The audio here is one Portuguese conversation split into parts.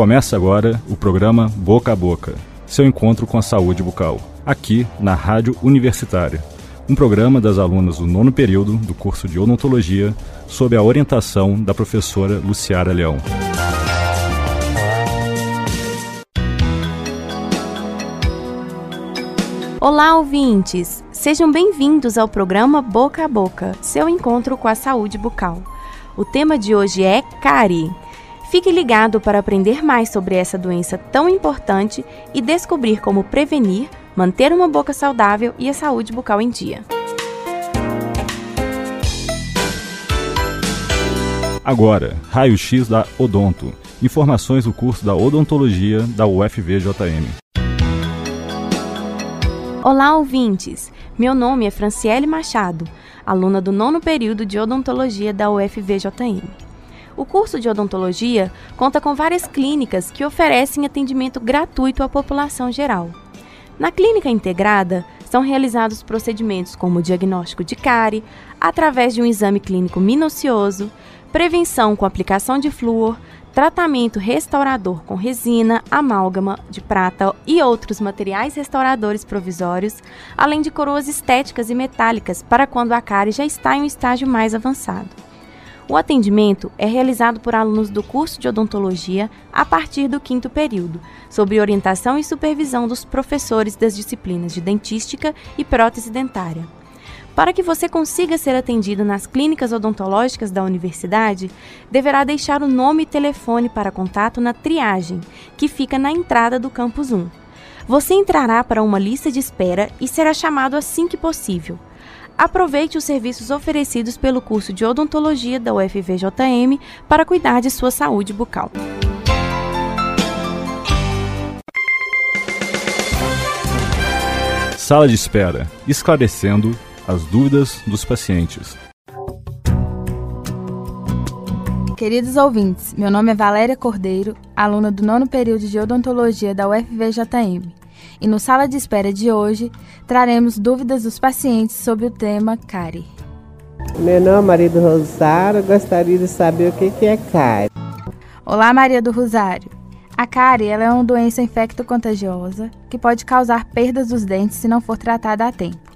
Começa agora o programa Boca a Boca, seu encontro com a saúde bucal, aqui na Rádio Universitária. Um programa das alunas do nono período do curso de odontologia, sob a orientação da professora Luciara Leão. Olá, ouvintes! Sejam bem-vindos ao programa Boca a Boca, seu encontro com a saúde bucal. O tema de hoje é cárie. Fique ligado para aprender mais sobre essa doença tão importante e descobrir como prevenir, manter uma boca saudável e a saúde bucal em dia. Agora, raio-x da Odonto. Informações do curso da Odontologia da UFVJM. Olá, ouvintes! Meu nome é Franciele Machado, aluna do nono período de Odontologia da UFVJM. O curso de odontologia conta com várias clínicas que oferecem atendimento gratuito à população geral. Na clínica integrada, são realizados procedimentos como diagnóstico de cárie, através de um exame clínico minucioso, prevenção com aplicação de flúor, tratamento restaurador com resina, amálgama de prata e outros materiais restauradores provisórios, além de coroas estéticas e metálicas para quando a cárie já está em um estágio mais avançado. O atendimento é realizado por alunos do curso de odontologia a partir do quinto período, sob orientação e supervisão dos professores das disciplinas de dentística e prótese dentária. Para que você consiga ser atendido nas clínicas odontológicas da universidade, deverá deixar o nome e telefone para contato na triagem, que fica na entrada do campus 1. Você entrará para uma lista de espera e será chamado assim que possível aproveite os serviços oferecidos pelo curso de odontologia da UFVJM para cuidar de sua saúde bucal. Sala de espera esclarecendo as dúvidas dos pacientes. Queridos ouvintes, meu nome é Valéria Cordeiro, aluna do nono período de odontologia da UFVJM e no Sala de Espera de hoje traremos dúvidas dos pacientes sobre o tema cárie. Meu nome é Maria do Rosário, gostaria de saber o que é cárie. Olá, Maria do Rosário. A cárie ela é uma doença infecto-contagiosa que pode causar perdas dos dentes se não for tratada a tempo.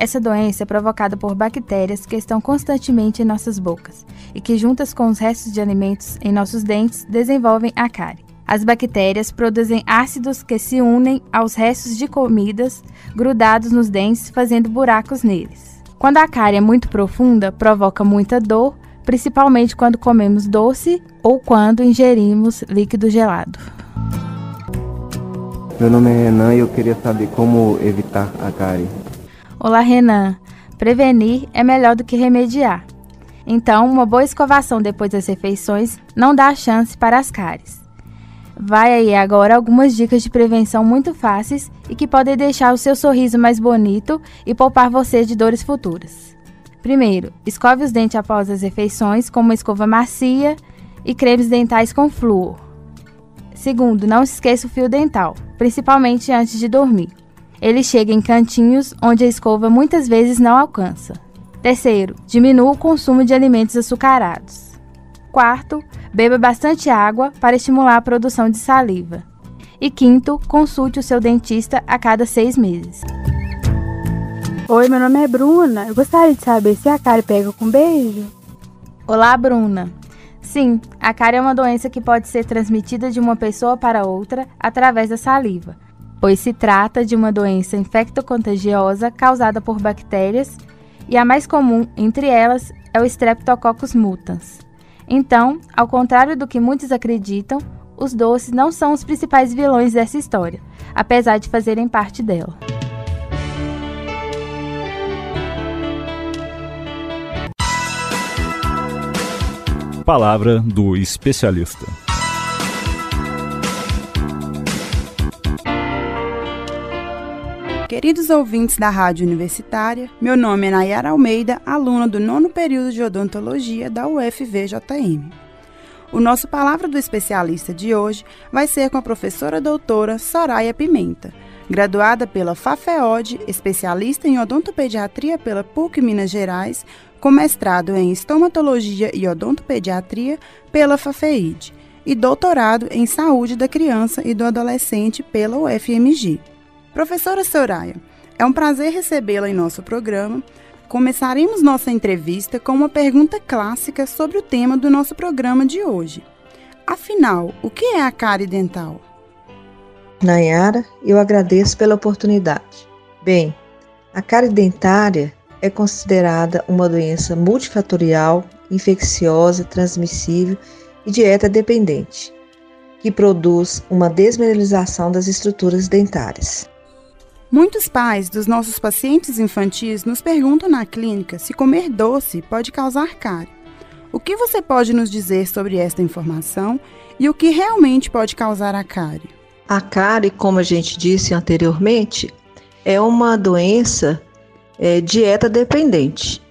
Essa doença é provocada por bactérias que estão constantemente em nossas bocas e que, juntas com os restos de alimentos em nossos dentes, desenvolvem a cárie. As bactérias produzem ácidos que se unem aos restos de comidas grudados nos dentes, fazendo buracos neles. Quando a cárie é muito profunda, provoca muita dor, principalmente quando comemos doce ou quando ingerimos líquido gelado. Meu nome é Renan e eu queria saber como evitar a cárie. Olá, Renan. Prevenir é melhor do que remediar. Então, uma boa escovação depois das refeições não dá chance para as cáries. Vai aí agora algumas dicas de prevenção muito fáceis e que podem deixar o seu sorriso mais bonito e poupar você de dores futuras. Primeiro, escove os dentes após as refeições com uma escova macia e cremes dentais com flúor. Segundo, não esqueça o fio dental, principalmente antes de dormir. Ele chega em cantinhos onde a escova muitas vezes não alcança. Terceiro, diminua o consumo de alimentos açucarados. Quarto, beba bastante água para estimular a produção de saliva. E quinto, consulte o seu dentista a cada seis meses. Oi, meu nome é Bruna. Eu gostaria de saber se a cárie pega com beijo. Olá, Bruna. Sim, a cárie é uma doença que pode ser transmitida de uma pessoa para outra através da saliva, pois se trata de uma doença infectocontagiosa causada por bactérias e a mais comum entre elas é o Streptococcus mutans. Então, ao contrário do que muitos acreditam, os doces não são os principais vilões dessa história, apesar de fazerem parte dela. Palavra do especialista. Queridos ouvintes da Rádio Universitária, meu nome é Nayara Almeida, aluna do nono período de odontologia da UFVJM. O nosso Palavra do Especialista de hoje vai ser com a professora doutora Soraya Pimenta, graduada pela FAFEOD, especialista em odontopediatria pela PUC Minas Gerais, com mestrado em estomatologia e odontopediatria pela FAFEID e doutorado em saúde da criança e do adolescente pela UFMG. Professora Soraya, é um prazer recebê-la em nosso programa. Começaremos nossa entrevista com uma pergunta clássica sobre o tema do nosso programa de hoje. Afinal, o que é a cárie dental? Nayara, eu agradeço pela oportunidade. Bem, a cárie dentária é considerada uma doença multifatorial, infecciosa, transmissível e dieta dependente, que produz uma desmineralização das estruturas dentárias. Muitos pais dos nossos pacientes infantis nos perguntam na clínica se comer doce pode causar cárie. O que você pode nos dizer sobre esta informação e o que realmente pode causar a cárie? A cárie, como a gente disse anteriormente, é uma doença é, dieta dependente.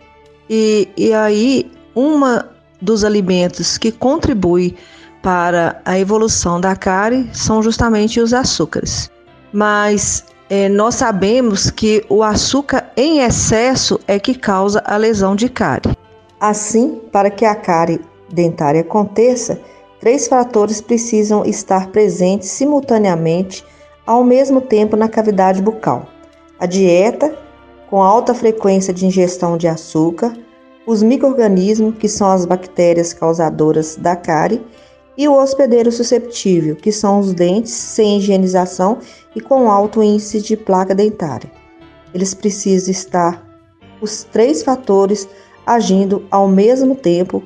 E, e aí, uma dos alimentos que contribui para a evolução da cárie são justamente os açúcares. Mas é, nós sabemos que o açúcar em excesso é que causa a lesão de cárie. Assim, para que a cárie dentária aconteça, três fatores precisam estar presentes simultaneamente ao mesmo tempo na cavidade bucal: a dieta, com alta frequência de ingestão de açúcar, os microorganismos, que são as bactérias causadoras da cárie, e o hospedeiro susceptível, que são os dentes sem higienização e com alto índice de placa dentária. Eles precisam estar os três fatores agindo ao mesmo tempo.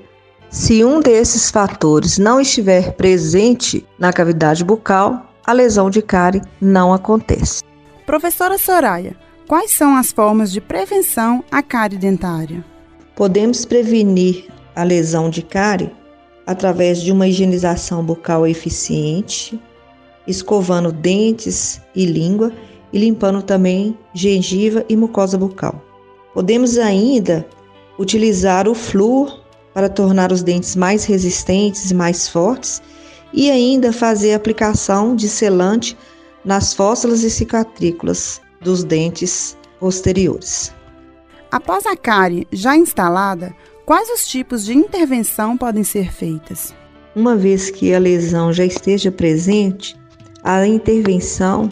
Se um desses fatores não estiver presente na cavidade bucal, a lesão de cárie não acontece. Professora Soraya, quais são as formas de prevenção à cárie dentária? Podemos prevenir a lesão de cárie através de uma higienização bucal eficiente, escovando dentes e língua e limpando também gengiva e mucosa bucal. Podemos ainda utilizar o flúor para tornar os dentes mais resistentes e mais fortes e ainda fazer aplicação de selante nas fósselas e cicatrículas dos dentes posteriores. Após a cárie já instalada, quais os tipos de intervenção podem ser feitas? Uma vez que a lesão já esteja presente, a intervenção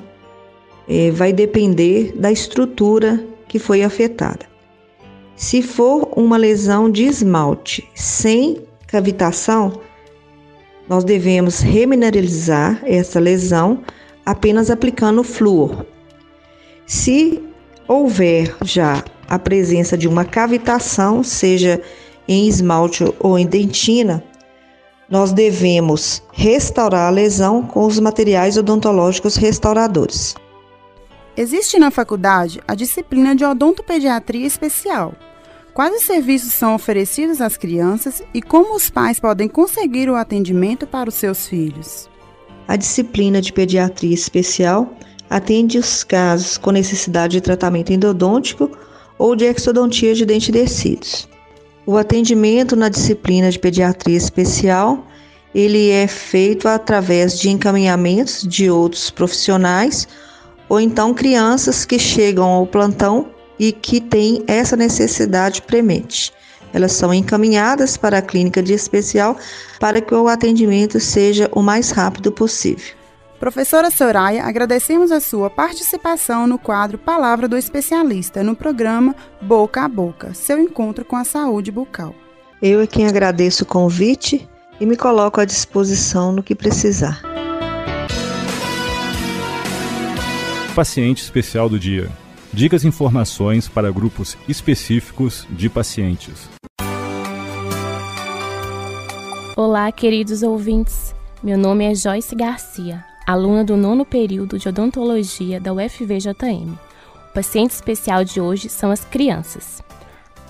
é, vai depender da estrutura que foi afetada. Se for uma lesão de esmalte sem cavitação, nós devemos remineralizar essa lesão apenas aplicando flúor. Se houver já a presença de uma cavitação, seja em esmalte ou em dentina, nós devemos restaurar a lesão com os materiais odontológicos restauradores. Existe na faculdade a disciplina de odontopediatria especial. Quais os serviços são oferecidos às crianças e como os pais podem conseguir o atendimento para os seus filhos? A disciplina de pediatria especial atende os casos com necessidade de tratamento endodôntico ou de exodontia de dente descidos. O atendimento na disciplina de pediatria especial, ele é feito através de encaminhamentos de outros profissionais ou então crianças que chegam ao plantão e que têm essa necessidade premente. Elas são encaminhadas para a clínica de especial para que o atendimento seja o mais rápido possível. Professora Soraya, agradecemos a sua participação no quadro Palavra do Especialista no programa Boca a Boca, seu encontro com a saúde bucal. Eu é quem agradeço o convite e me coloco à disposição no que precisar. Paciente especial do dia. Dicas e informações para grupos específicos de pacientes. Olá, queridos ouvintes. Meu nome é Joyce Garcia aluna do nono período de odontologia da UFVJM. O paciente especial de hoje são as crianças.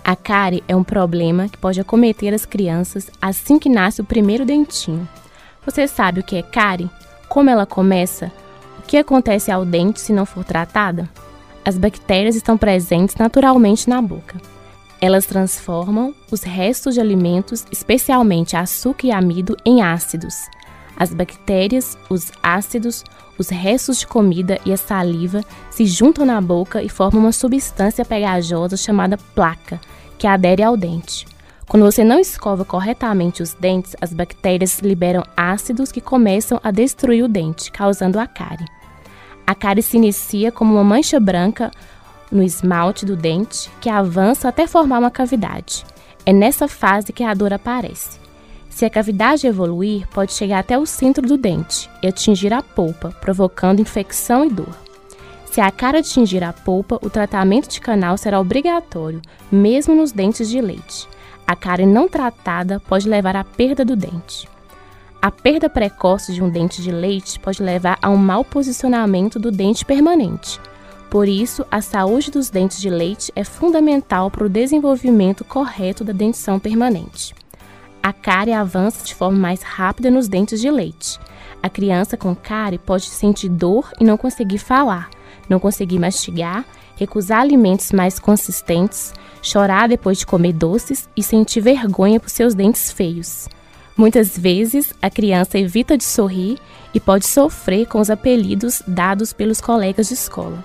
A cárie é um problema que pode acometer as crianças assim que nasce o primeiro dentinho. Você sabe o que é cárie? Como ela começa? O que acontece ao dente se não for tratada? As bactérias estão presentes naturalmente na boca. Elas transformam os restos de alimentos, especialmente açúcar e amido, em ácidos As bactérias, os ácidos, os restos de comida e a saliva se juntam na boca e formam uma substância pegajosa chamada placa, que adere ao dente. Quando você não escova corretamente os dentes, as bactérias liberam ácidos que começam a destruir o dente, causando a cárie. A cárie se inicia como uma mancha branca no esmalte do dente, que avança até formar uma cavidade. É nessa fase que a dor aparece. Se a cavidade evoluir, pode chegar até o centro do dente e atingir a polpa, provocando infecção e dor. Se a cara atingir a polpa, o tratamento de canal será obrigatório, mesmo nos dentes de leite. A cárie não tratada pode levar à perda do dente. A perda precoce de um dente de leite pode levar a um mau posicionamento do dente permanente. Por isso, a saúde dos dentes de leite é fundamental para o desenvolvimento correto da dentição permanente. A cárie avança de forma mais rápida nos dentes de leite. A criança com cárie pode sentir dor e não conseguir falar, não conseguir mastigar, recusar alimentos mais consistentes, chorar depois de comer doces e sentir vergonha por seus dentes feios. Muitas vezes, a criança evita de sorrir e pode sofrer com os apelidos dados pelos colegas de escola.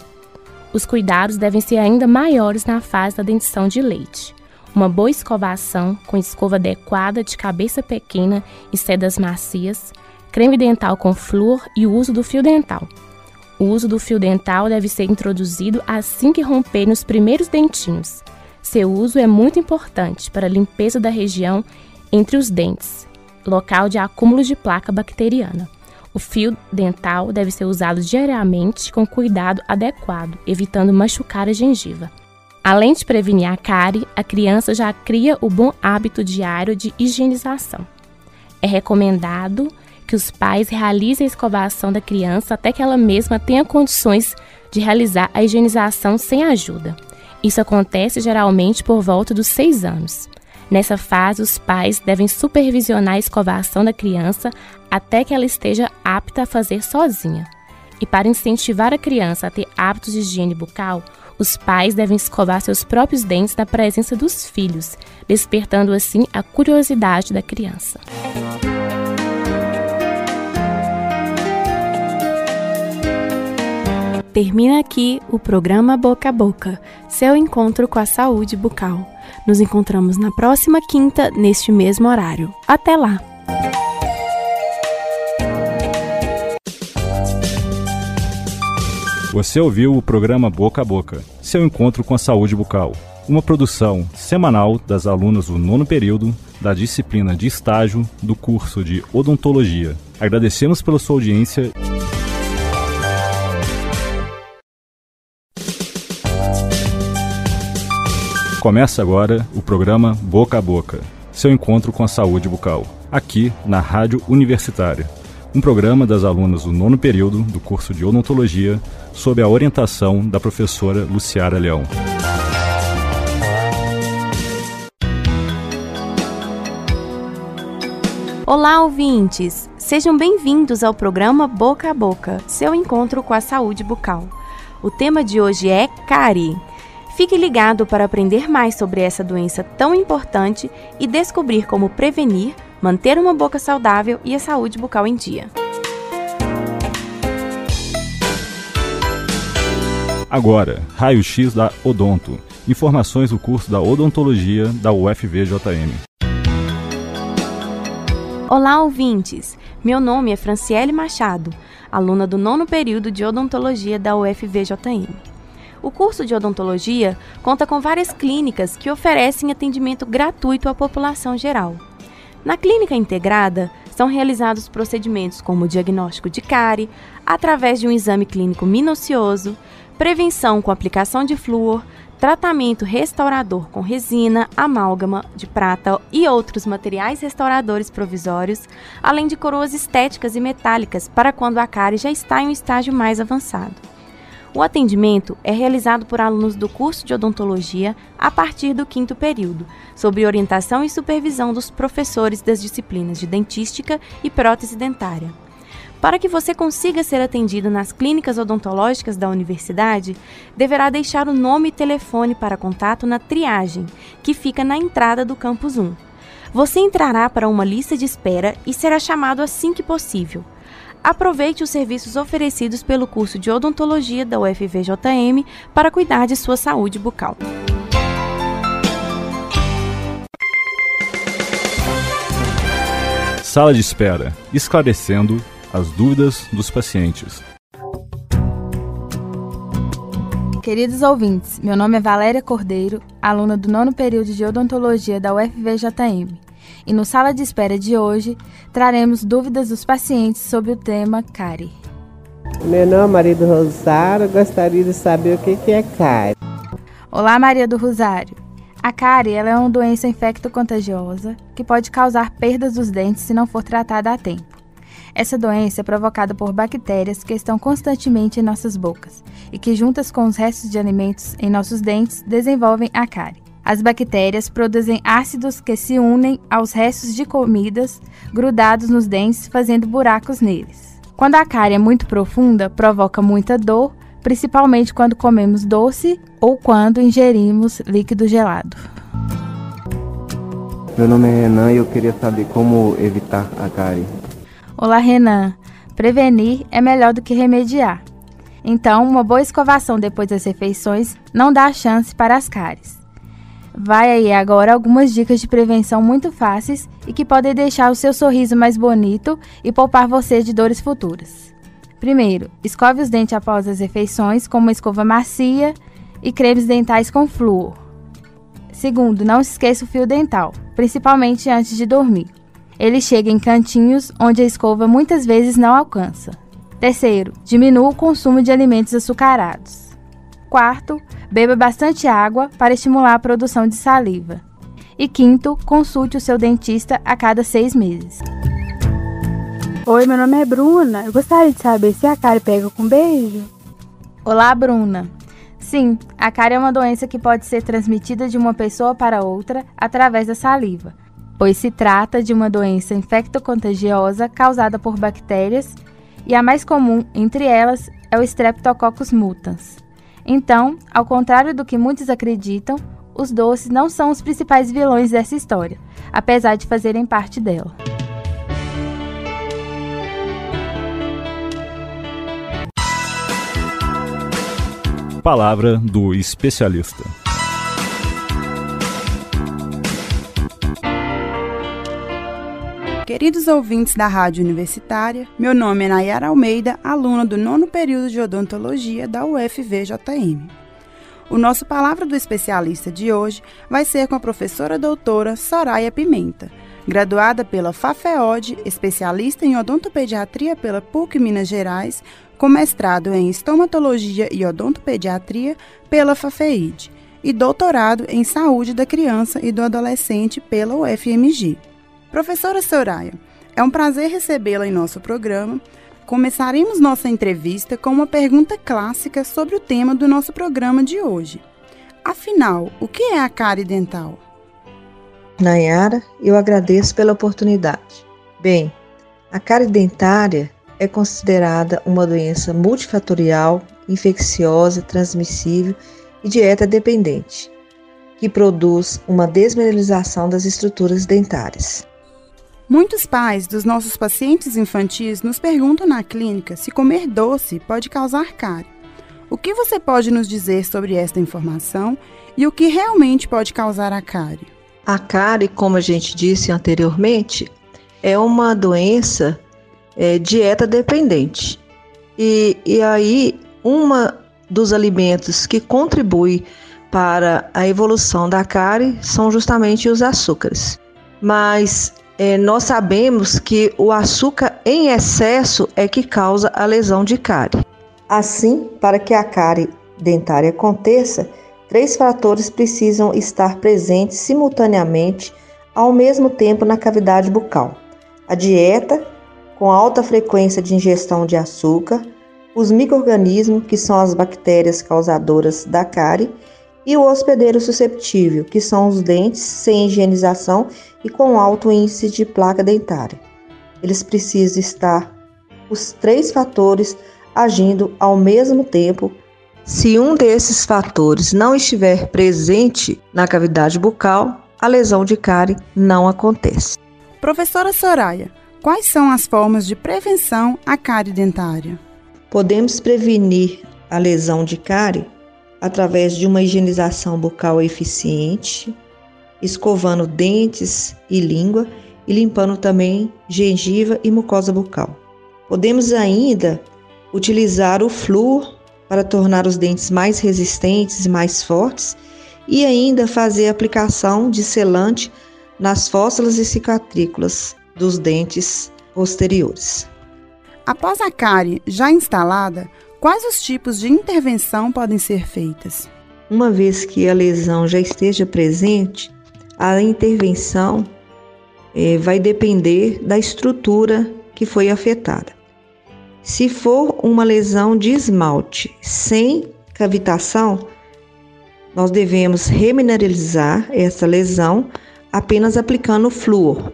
Os cuidados devem ser ainda maiores na fase da dentição de leite. Uma boa escovação, com escova adequada de cabeça pequena e sedas macias, creme dental com flúor e o uso do fio dental. O uso do fio dental deve ser introduzido assim que romper nos primeiros dentinhos. Seu uso é muito importante para a limpeza da região entre os dentes, local de acúmulo de placa bacteriana. O fio dental deve ser usado diariamente com cuidado adequado, evitando machucar a gengiva. Além de prevenir a cárie, a criança já cria o bom hábito diário de higienização. É recomendado que os pais realizem a escovação da criança até que ela mesma tenha condições de realizar a higienização sem ajuda. Isso acontece geralmente por volta dos seis anos. Nessa fase, os pais devem supervisionar a escovação da criança até que ela esteja apta a fazer sozinha. E para incentivar a criança a ter hábitos de higiene bucal, os pais devem escovar seus próprios dentes na presença dos filhos, despertando assim a curiosidade da criança. Termina aqui o programa Boca a Boca, seu encontro com a saúde bucal. Nos encontramos na próxima quinta, neste mesmo horário. Até lá! Você ouviu o programa Boca a Boca, seu encontro com a saúde bucal. Uma produção semanal das alunas do nono período da disciplina de estágio do curso de odontologia. Agradecemos pela sua audiência. Começa agora o programa Boca a Boca, seu encontro com a saúde bucal, aqui na Rádio Universitária. Um programa das alunas do nono período do curso de odontologia, sob a orientação da professora Luciara Leão. Olá, ouvintes! Sejam bem-vindos ao programa Boca a Boca, seu encontro com a saúde bucal. O tema de hoje é cárie. Fique ligado para aprender mais sobre essa doença tão importante e descobrir como prevenir, manter uma boca saudável e a saúde bucal em dia. Agora, raio-x da Odonto. Informações do curso da Odontologia da UFVJM. Olá, ouvintes! Meu nome é Franciele Machado, aluna do nono período de Odontologia da UFVJM. O curso de odontologia conta com várias clínicas que oferecem atendimento gratuito à população geral. Na clínica integrada, são realizados procedimentos como o diagnóstico de cárie, através de um exame clínico minucioso, prevenção com aplicação de flúor, tratamento restaurador com resina, amálgama de prata e outros materiais restauradores provisórios, além de coroas estéticas e metálicas para quando a cárie já está em um estágio mais avançado. O atendimento é realizado por alunos do curso de odontologia a partir do quinto período, sob orientação e supervisão dos professores das disciplinas de dentística e prótese dentária. Para que você consiga ser atendido nas clínicas odontológicas da universidade, deverá deixar o nome e telefone para contato na triagem, que fica na entrada do campus 1. Você entrará para uma lista de espera e será chamado assim que possível. Aproveite os serviços oferecidos pelo curso de odontologia da UFVJM para cuidar de sua saúde bucal. Sala de espera esclarecendo as dúvidas dos pacientes. Queridos ouvintes, meu nome é Valéria Cordeiro, aluna do nono período de odontologia da UFVJM. E no Sala de Espera de hoje, traremos dúvidas dos pacientes sobre o tema cárie. Meu nome é Maria do Rosário, gostaria de saber o que é cárie. Olá, Maria do Rosário. A cárie ela é uma doença infecto-contagiosa que pode causar perdas dos dentes se não for tratada a tempo. Essa doença é provocada por bactérias que estão constantemente em nossas bocas e que, juntas com os restos de alimentos em nossos dentes, desenvolvem a cárie. As bactérias produzem ácidos que se unem aos restos de comidas grudados nos dentes, fazendo buracos neles. Quando a cárie é muito profunda, provoca muita dor, principalmente quando comemos doce ou quando ingerimos líquido gelado. Meu nome é Renan e eu queria saber como evitar a cárie. Olá, Renan. Prevenir é melhor do que remediar. Então, uma boa escovação depois das refeições não dá chance para as cáries. Vai aí agora algumas dicas de prevenção muito fáceis e que podem deixar o seu sorriso mais bonito e poupar você de dores futuras. Primeiro, escove os dentes após as refeições com uma escova macia e cremes dentais com flúor. Segundo, não esqueça o fio dental, principalmente antes de dormir. Ele chega em cantinhos onde a escova muitas vezes não alcança. Terceiro, diminua o consumo de alimentos açucarados. Quarto, beba bastante água para estimular a produção de saliva. E quinto, consulte o seu dentista a cada seis meses. Oi, meu nome é Bruna. Eu gostaria de saber se a cárie pega com beijo. Olá, Bruna. Sim, a cárie é uma doença que pode ser transmitida de uma pessoa para outra através da saliva, pois se trata de uma doença infectocontagiosa causada por bactérias e a mais comum entre elas é o Streptococcus mutans. Então, ao contrário do que muitos acreditam, os doces não são os principais vilões dessa história, apesar de fazerem parte dela. Palavra do especialista. Queridos ouvintes da Rádio Universitária, meu nome é Nayara Almeida, aluna do nono período de odontologia da UFVJM. O nosso Palavra do Especialista de hoje vai ser com a professora doutora Soraya Pimenta, graduada pela FAFEOD, especialista em odontopediatria pela PUC Minas Gerais, com mestrado em estomatologia e odontopediatria pela FAFEID e doutorado em saúde da criança e do adolescente pela UFMG. Professora Soraya, é um prazer recebê-la em nosso programa. Começaremos nossa entrevista com uma pergunta clássica sobre o tema do nosso programa de hoje. Afinal, o que é a cárie dental? Nayara, eu agradeço pela oportunidade. Bem, a cárie dentária é considerada uma doença multifatorial, infecciosa, transmissível e dieta dependente, que produz uma desmineralização das estruturas dentárias. Muitos pais dos nossos pacientes infantis nos perguntam na clínica se comer doce pode causar cárie. O que você pode nos dizer sobre esta informação e o que realmente pode causar a cárie? A cárie, como a gente disse anteriormente, é uma doença é, dieta dependente. E, e aí, uma dos alimentos que contribui para a evolução da cárie são justamente os açúcares. Mas é, nós sabemos que o açúcar em excesso é que causa a lesão de cárie. Assim, para que a cárie dentária aconteça, três fatores precisam estar presentes simultaneamente ao mesmo tempo na cavidade bucal: a dieta, com alta frequência de ingestão de açúcar, os microrganismos, que são as bactérias causadoras da cárie, e o hospedeiro susceptível, que são os dentes sem higienização e com alto índice de placa dentária. Eles precisam estar os três fatores agindo ao mesmo tempo. Se um desses fatores não estiver presente na cavidade bucal, a lesão de cárie não acontece. Professora Soraya, quais são as formas de prevenção à cárie dentária? Podemos prevenir a lesão de cárie através de uma higienização bucal eficiente, escovando dentes e língua e limpando também gengiva e mucosa bucal. Podemos ainda utilizar o flúor para tornar os dentes mais resistentes e mais fortes e ainda fazer aplicação de selante nas fósselas e cicatrículas dos dentes posteriores. Após a cárie já instalada, quais os tipos de intervenção podem ser feitas? Uma vez que a lesão já esteja presente, a intervenção é, vai depender da estrutura que foi afetada. Se for uma lesão de esmalte sem cavitação, nós devemos remineralizar essa lesão apenas aplicando flúor.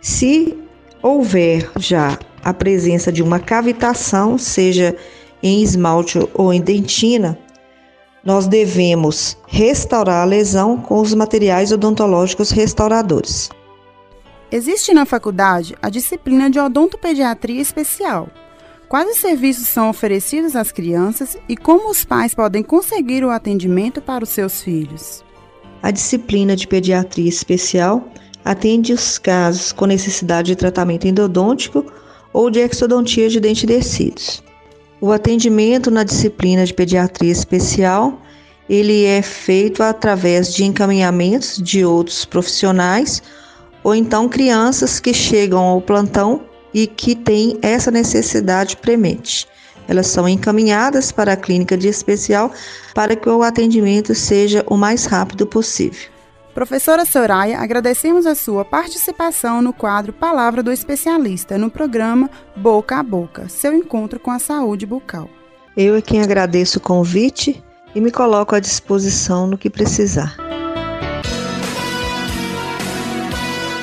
Se houver já a presença de uma cavitação, seja em esmalte ou em dentina, nós devemos restaurar a lesão com os materiais odontológicos restauradores. Existe na faculdade a disciplina de odontopediatria especial. Quais os serviços são oferecidos às crianças e como os pais podem conseguir o atendimento para os seus filhos? A disciplina de pediatria especial atende os casos com necessidade de tratamento endodôntico ou de exodontia de dente descidos. O atendimento na disciplina de pediatria especial ele é feito através de encaminhamentos de outros profissionais ou então crianças que chegam ao plantão e que têm essa necessidade premente. Elas são encaminhadas para a clínica de especial para que o atendimento seja o mais rápido possível. Professora Soraya, agradecemos a sua participação no quadro Palavra do Especialista no programa Boca a Boca, seu encontro com a saúde bucal. Eu é quem agradeço o convite e me coloco à disposição no que precisar.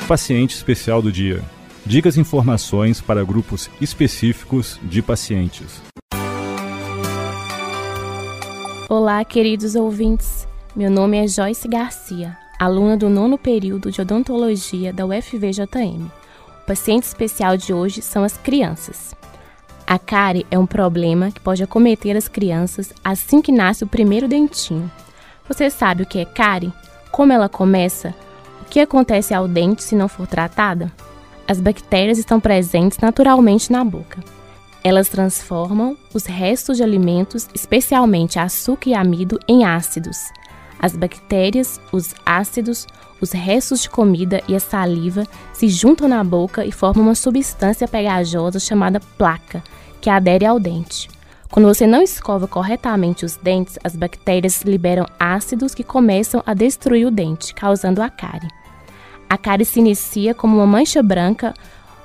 Paciente especial do dia. Dicas e informações para grupos específicos de pacientes. Olá, queridos ouvintes. Meu nome é Joyce Garcia, aluna do nono período de odontologia da UFVJM. O paciente especial de hoje são as crianças. A cárie é um problema que pode acometer as crianças assim que nasce o primeiro dentinho. Você sabe o que é cárie? Como ela começa? O que acontece ao dente se não for tratada? As bactérias estão presentes naturalmente na boca. Elas transformam os restos de alimentos, especialmente açúcar e amido, em ácidos. As bactérias, os ácidos, os restos de comida e a saliva se juntam na boca e formam uma substância pegajosa chamada placa, que adere ao dente. Quando você não escova corretamente os dentes, as bactérias liberam ácidos que começam a destruir o dente, causando a cárie. A cárie se inicia como uma mancha branca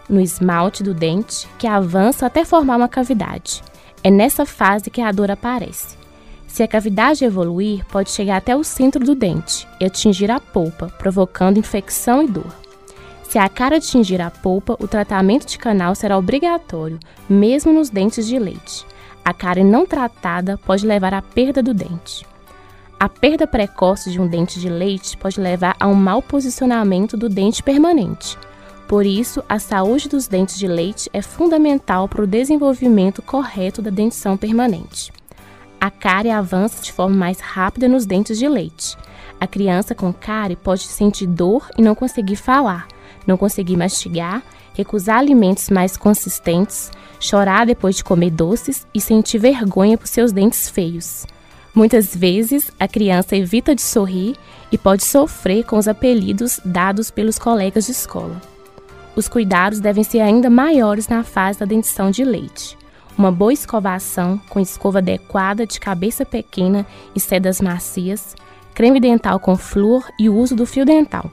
no esmalte do dente que avança até formar uma cavidade. É nessa fase que a dor aparece. Se a cavidade evoluir, pode chegar até o centro do dente e atingir a polpa, provocando infecção e dor. Se a cara atingir a polpa, o tratamento de canal será obrigatório, mesmo nos dentes de leite. A cárie não tratada pode levar à perda do dente. A perda precoce de um dente de leite pode levar a um mau posicionamento do dente permanente. Por isso, a saúde dos dentes de leite é fundamental para o desenvolvimento correto da dentição permanente. A cárie avança de forma mais rápida nos dentes de leite. A criança com cárie pode sentir dor e não conseguir falar, não conseguir mastigar, recusar alimentos mais consistentes, chorar depois de comer doces e sentir vergonha por seus dentes feios. Muitas vezes, a criança evita de sorrir e pode sofrer com os apelidos dados pelos colegas de escola. Os cuidados devem ser ainda maiores na fase da dentição de leite. Uma boa escovação, com escova adequada de cabeça pequena e sedas macias, creme dental com flúor e o uso do fio dental.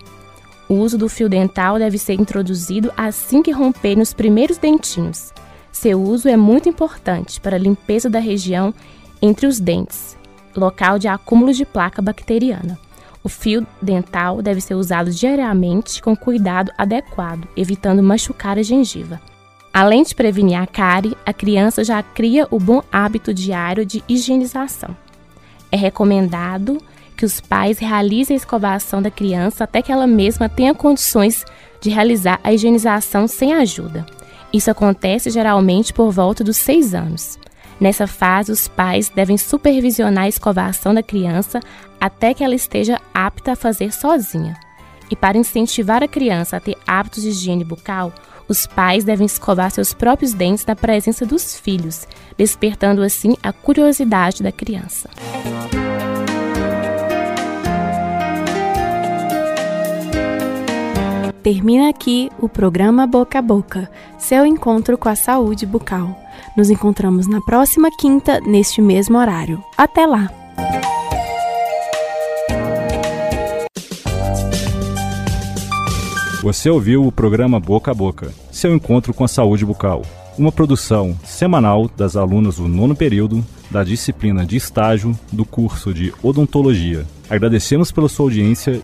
O uso do fio dental deve ser introduzido assim que romper nos primeiros dentinhos. Seu uso é muito importante para a limpeza da região entre os dentes local de acúmulo de placa bacteriana. O fio dental deve ser usado diariamente com cuidado adequado, evitando machucar a gengiva. Além de prevenir a cárie, a criança já cria o bom hábito diário de higienização. É recomendado que os pais realizem a escovação da criança até que ela mesma tenha condições de realizar a higienização sem ajuda. Isso acontece geralmente por volta dos seis anos. Nessa fase, os pais devem supervisionar a escovação da criança até que ela esteja apta a fazer sozinha. E para incentivar a criança a ter hábitos de higiene bucal, os pais devem escovar seus próprios dentes na presença dos filhos, despertando assim a curiosidade da criança. Termina aqui o programa Boca a Boca, seu encontro com a saúde bucal. Nos encontramos na próxima quinta, neste mesmo horário. Até lá! Você ouviu o programa Boca a Boca, seu encontro com a saúde bucal. Uma produção semanal das alunas do nono período da disciplina de estágio do curso de odontologia. Agradecemos pela sua audiência.